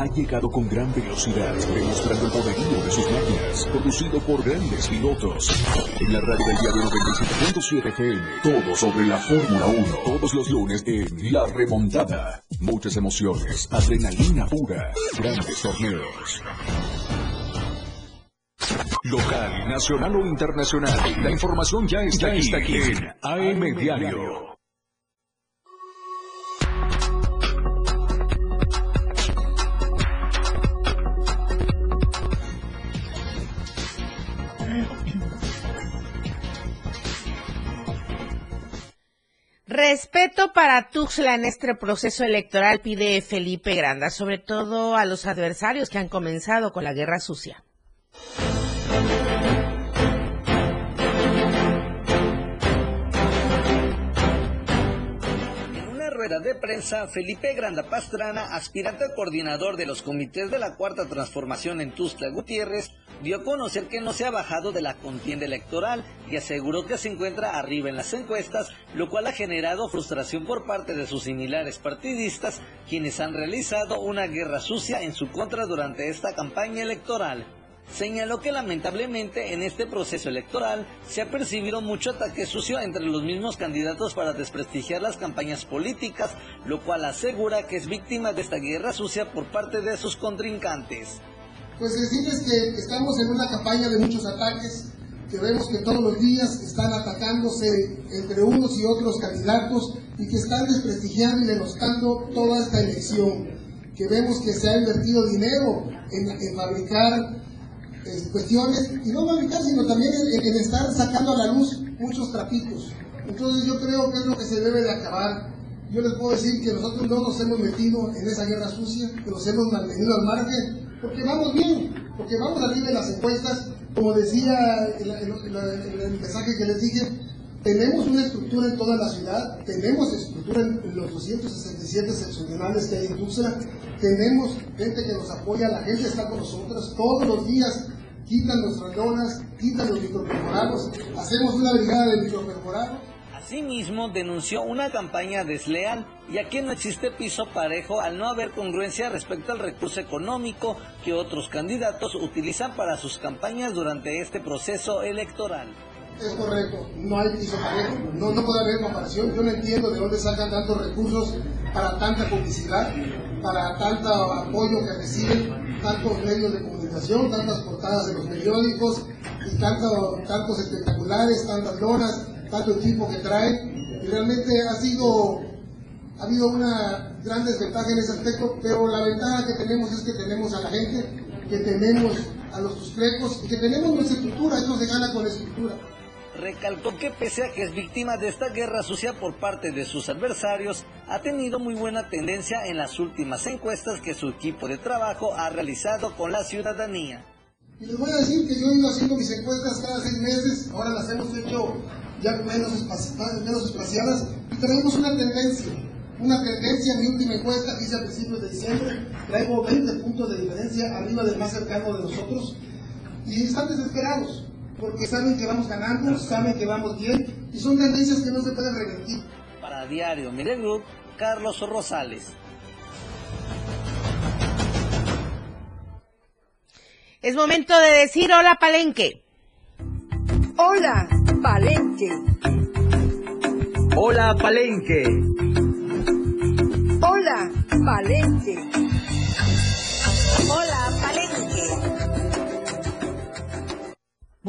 Ha llegado con gran velocidad, demostrando el poderío de sus máquinas, producido por grandes pilotos. En la radio del diario 97.7 FM, todo sobre la Fórmula 1, todos los lunes en La Remontada. Muchas emociones, adrenalina pura, grandes torneos. Local, nacional o internacional, la información ya está, aquí, está aquí en AM Diario. Respeto para Tuxla en este proceso electoral, pide Felipe Granda, sobre todo a los adversarios que han comenzado con la guerra sucia. Rueda de prensa, Felipe Granda Pastrana, aspirante coordinador de los comités de la Cuarta Transformación en Tuxtla Gutiérrez, dio a conocer que no se ha bajado de la contienda electoral y aseguró que se encuentra arriba en las encuestas, lo cual ha generado frustración por parte de sus similares partidistas, quienes han realizado una guerra sucia en su contra durante esta campaña electoral señaló que lamentablemente en este proceso electoral se ha percibido mucho ataque sucio entre los mismos candidatos para desprestigiar las campañas políticas, lo cual asegura que es víctima de esta guerra sucia por parte de sus contrincantes. Pues decirles que estamos en una campaña de muchos ataques, que vemos que todos los días están atacándose entre unos y otros candidatos y que están desprestigiando y denostando toda esta elección, que vemos que se ha invertido dinero en, en fabricar cuestiones, y no fabricar, sino también en, estar sacando a la luz muchos trapitos. Entonces yo creo que es lo que se debe de acabar. Yo les puedo decir que nosotros no nos hemos metido en esa guerra sucia, que nos hemos mantenido al margen, porque vamos bien, porque vamos a de las encuestas, como decía el, el, mensaje que les dije, tenemos una estructura en toda la ciudad, tenemos estructura en, los 267 seccionales que hay en Tuxtla, tenemos gente que nos apoya, la gente está con nosotros, todos los días quitan nuestras lonas, quitan los microperforados, hacemos una brigada de microperforados. Asimismo, denunció una campaña desleal, ya que no existe piso parejo al no haber congruencia respecto al recurso económico que otros candidatos utilizan para sus campañas durante este proceso electoral. Es correcto, no hay piso parejo, no, no puede haber comparación. Yo no entiendo de dónde sacan tantos recursos para tanta publicidad, para tanto apoyo que reciben tantos medios de comunicación, tantas portadas de los periódicos y tantos espectaculares, tantas lonas, tanto equipo que traen. Y realmente ha sido, ha habido una gran desventaja en ese aspecto, pero la ventaja que tenemos es que tenemos a la gente, que tenemos a los suspectos y que tenemos nuestra estructura, esto se gana con la estructura recalcó que pese a que es víctima de esta guerra sucia por parte de sus adversarios, ha tenido muy buena tendencia en las últimas encuestas que su equipo de trabajo ha realizado con la ciudadanía. Y les voy a decir que yo he ido haciendo mis encuestas cada seis meses, ahora las hemos hecho ya menos, menos espaciadas, y tenemos una tendencia, una tendencia, mi última encuesta que hice a principios de diciembre, traigo 20 puntos de diferencia arriba del más cercano de nosotros, y están desesperados porque saben que vamos ganando, saben que vamos bien y son tendencias que no se pueden revertir. Para Diario Miren Group, Carlos Rosales. Es momento de decir hola Palenque. Hola Palenque. Hola Palenque.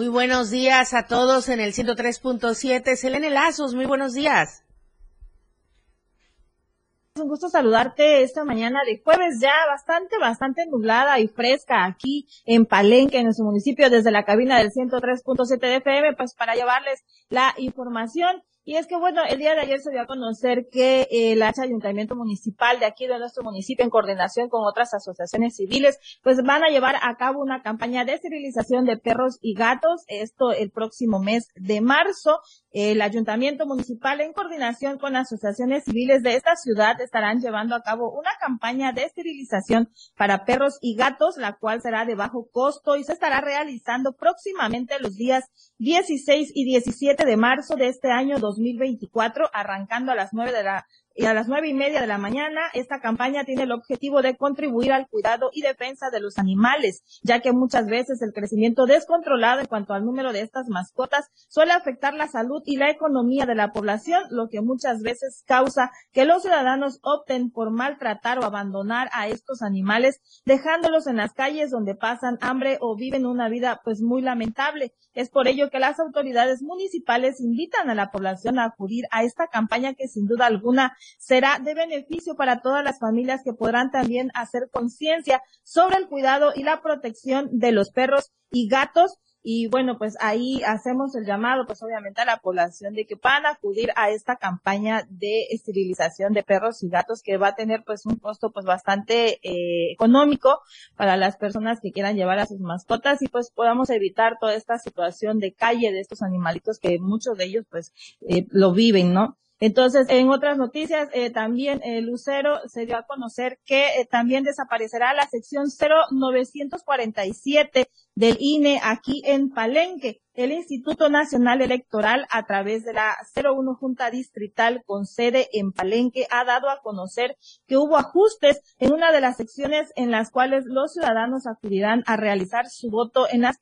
Muy buenos días a todos en el 103.7. Selene Lazos, muy buenos días. Es un gusto saludarte esta mañana de jueves ya bastante, bastante nublada y fresca aquí en Palenque, en nuestro municipio, desde la cabina del 103.7 de FM, pues para llevarles la información y es que, bueno, el día de ayer se dio a conocer que el Ayuntamiento Municipal de aquí de nuestro municipio, en coordinación con otras asociaciones civiles, pues van a llevar a cabo una campaña de esterilización de perros y gatos, esto el próximo mes de marzo. El Ayuntamiento Municipal, en coordinación con asociaciones civiles de esta ciudad, estarán llevando a cabo una campaña de esterilización para perros y gatos, la cual será de bajo costo y se estará realizando próximamente los días 16 y 17 de marzo de este año 2024, arrancando a las 9 de la y a las nueve y media de la mañana. Esta campaña tiene el objetivo de contribuir al cuidado y defensa de los animales, ya que muchas veces el crecimiento descontrolado en cuanto al número de estas mascotas suele afectar la salud y la economía de la población, lo que muchas veces causa que los ciudadanos opten por maltratar o abandonar a estos animales, dejándolos en las calles donde pasan hambre o viven una vida pues muy lamentable. Es por ello que las autoridades municipales invitan a la población a acudir a esta campaña que sin duda alguna será de beneficio para todas las familias que podrán también hacer conciencia sobre el cuidado y la protección de los perros y gatos. Y bueno, pues ahí hacemos el llamado, pues obviamente a la población de que van a acudir a esta campaña de esterilización de perros y gatos que va a tener pues un costo pues bastante eh, económico para las personas que quieran llevar a sus mascotas y pues podamos evitar toda esta situación de calle de estos animalitos que muchos de ellos pues eh, lo viven, ¿no? Entonces, en otras noticias, eh, también eh, Lucero se dio a conocer que eh, también desaparecerá la sección 0947 del INE aquí en Palenque. El Instituto Nacional Electoral, a través de la 01 Junta Distrital con sede en Palenque, ha dado a conocer que hubo ajustes en una de las secciones en las cuales los ciudadanos acudirán a realizar su voto en las,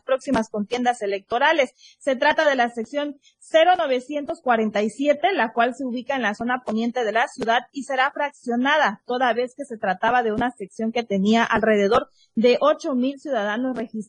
próximas contiendas electorales. Se trata de la sección 0947, la cual se ubica en la zona poniente de la ciudad y será fraccionada, toda vez que se trataba de una sección que tenía alrededor de ocho mil ciudadanos registrados.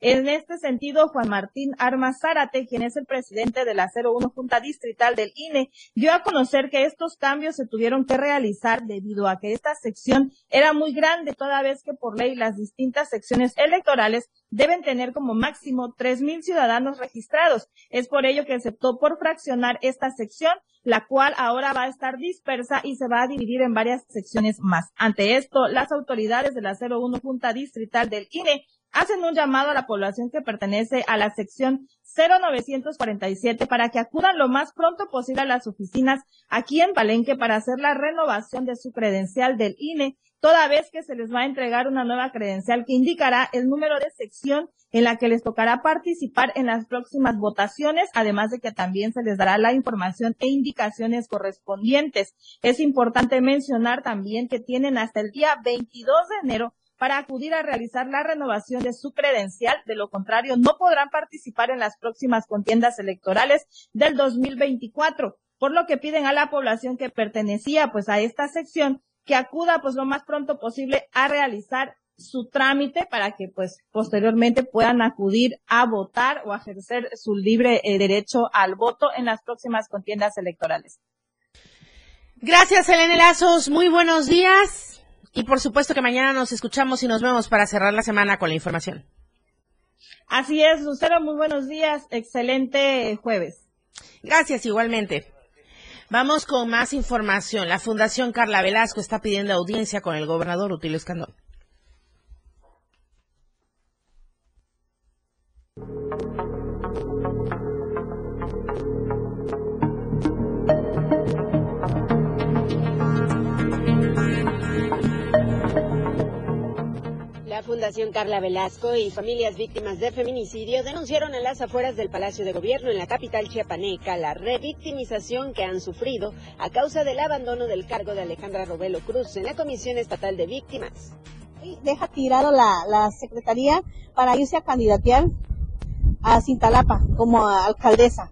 En este sentido, Juan Martín Armas Zárate, quien es el presidente de la 01 Junta Distrital del INE, dio a conocer que estos cambios se tuvieron que realizar debido a que esta sección era muy grande, toda vez que por ley las distintas secciones electorales deben tener como máximo tres mil ciudadanos registrados. Es por ello que se optó por fraccionar esta sección la cual ahora va a estar dispersa y se va a dividir en varias secciones más. Ante esto, las autoridades de la 01 Junta Distrital del INE hacen un llamado a la población que pertenece a la sección 0947 para que acudan lo más pronto posible a las oficinas aquí en Palenque para hacer la renovación de su credencial del INE, toda vez que se les va a entregar una nueva credencial que indicará el número de sección en la que les tocará participar en las próximas votaciones, además de que también se les dará la información e indicaciones correspondientes. Es importante mencionar también que tienen hasta el día 22 de enero para acudir a realizar la renovación de su credencial. De lo contrario, no podrán participar en las próximas contiendas electorales del 2024, por lo que piden a la población que pertenecía pues a esta sección que acuda pues lo más pronto posible a realizar su trámite para que pues posteriormente puedan acudir a votar o a ejercer su libre eh, derecho al voto en las próximas contiendas electorales. Gracias, Elena Lazos. Muy buenos días. Y por supuesto que mañana nos escuchamos y nos vemos para cerrar la semana con la información. Así es, Lucero, muy buenos días. Excelente jueves. Gracias, igualmente. Vamos con más información. La Fundación Carla Velasco está pidiendo audiencia con el gobernador Utilio Escandón. Fundación Carla Velasco y familias víctimas de feminicidio denunciaron en las afueras del Palacio de Gobierno en la capital chiapaneca la revictimización que han sufrido a causa del abandono del cargo de Alejandra Robelo Cruz en la Comisión Estatal de Víctimas. Deja tirado la, la secretaría para irse a candidatear a Cintalapa como alcaldesa.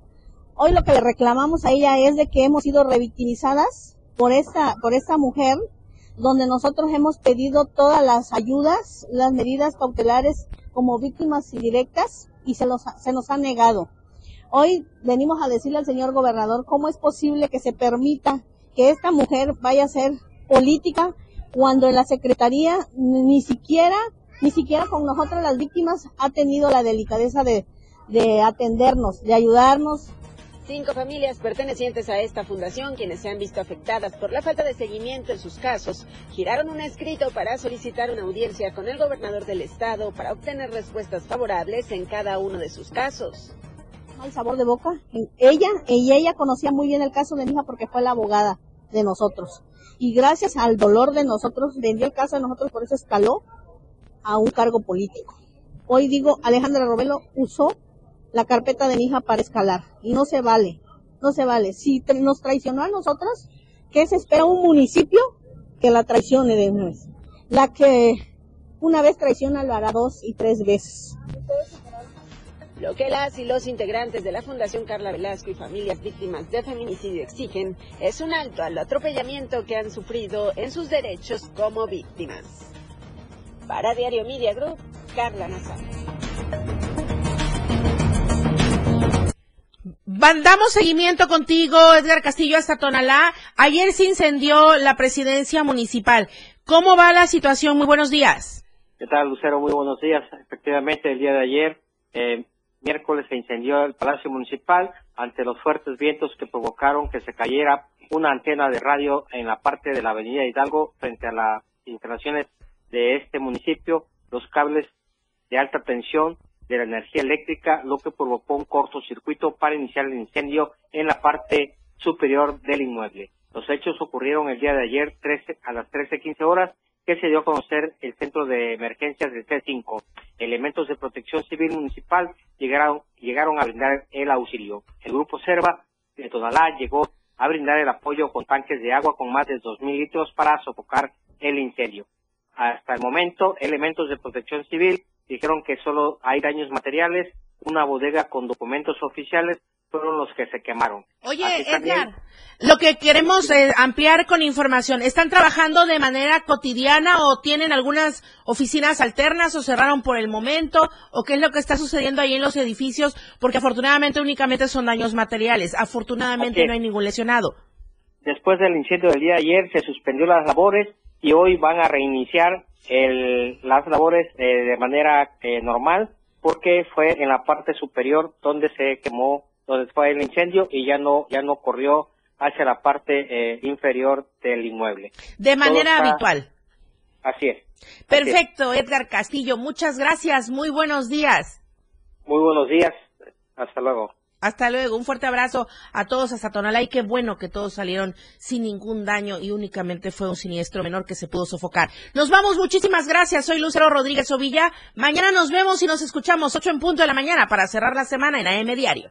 Hoy lo que le reclamamos a ella es de que hemos sido revictimizadas por esta, por esta mujer donde nosotros hemos pedido todas las ayudas, las medidas cautelares como víctimas indirectas y se, los, se nos ha negado. Hoy venimos a decirle al señor gobernador cómo es posible que se permita que esta mujer vaya a ser política cuando en la secretaría ni siquiera, ni siquiera con nosotros las víctimas ha tenido la delicadeza de, de atendernos, de ayudarnos, Cinco familias pertenecientes a esta fundación, quienes se han visto afectadas por la falta de seguimiento en sus casos, giraron un escrito para solicitar una audiencia con el gobernador del estado para obtener respuestas favorables en cada uno de sus casos. Al sabor de boca. Ella, y ella conocía muy bien el caso de mi hija porque fue la abogada de nosotros. Y gracias al dolor de nosotros, vendió el caso de nosotros, por eso escaló a un cargo político. Hoy digo, Alejandra Robelo usó la carpeta de mi hija para escalar. Y no se vale, no se vale. Si nos traicionó a nosotros, ¿Qué se espera un municipio que la traicione de una vez? La que una vez traiciona lo hará dos y tres veces. Lo que las y los integrantes de la Fundación Carla Velasco y familias víctimas de feminicidio exigen es un alto al atropellamiento que han sufrido en sus derechos como víctimas. Para Diario Media Group, Carla Nazar. Damos seguimiento contigo, Edgar Castillo, hasta Tonalá. Ayer se incendió la presidencia municipal. ¿Cómo va la situación? Muy buenos días. ¿Qué tal, Lucero? Muy buenos días. Efectivamente, el día de ayer, eh, miércoles, se incendió el Palacio Municipal ante los fuertes vientos que provocaron que se cayera una antena de radio en la parte de la Avenida Hidalgo frente a las instalaciones de este municipio. Los cables de alta tensión de la energía eléctrica, lo que provocó un cortocircuito para iniciar el incendio en la parte superior del inmueble. Los hechos ocurrieron el día de ayer 13, a las 13.15 horas que se dio a conocer el centro de emergencias del C5. Elementos de protección civil municipal llegaron, llegaron a brindar el auxilio. El grupo Serva de Tonalá llegó a brindar el apoyo con tanques de agua con más de 2.000 litros para sofocar el incendio. Hasta el momento, elementos de protección civil dijeron que solo hay daños materiales, una bodega con documentos oficiales fueron los que se quemaron. Oye, Edgar, lo que queremos es ampliar con información, ¿están trabajando de manera cotidiana o tienen algunas oficinas alternas o cerraron por el momento? ¿O qué es lo que está sucediendo ahí en los edificios? Porque afortunadamente únicamente son daños materiales, afortunadamente no hay ningún lesionado. Después del incendio del día de ayer se suspendió las labores y hoy van a reiniciar el, las labores eh, de manera eh, normal porque fue en la parte superior donde se quemó, donde fue el incendio y ya no ya no corrió hacia la parte eh, inferior del inmueble. De manera habitual. Así es. Perfecto, Edgar Castillo. Muchas gracias. Muy buenos días. Muy buenos días. Hasta luego. Hasta luego, un fuerte abrazo a todos hasta Tonalá y qué bueno que todos salieron sin ningún daño y únicamente fue un siniestro menor que se pudo sofocar. Nos vamos, muchísimas gracias. Soy Lucero Rodríguez Ovilla. Mañana nos vemos y nos escuchamos 8 en punto de la mañana para cerrar la semana en AM Diario.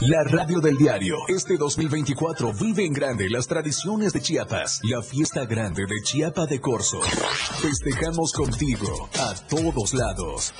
La radio del diario. Este 2024 vive en grande las tradiciones de Chiapas. La fiesta grande de Chiapa de Corzo. Festejamos contigo a todos lados.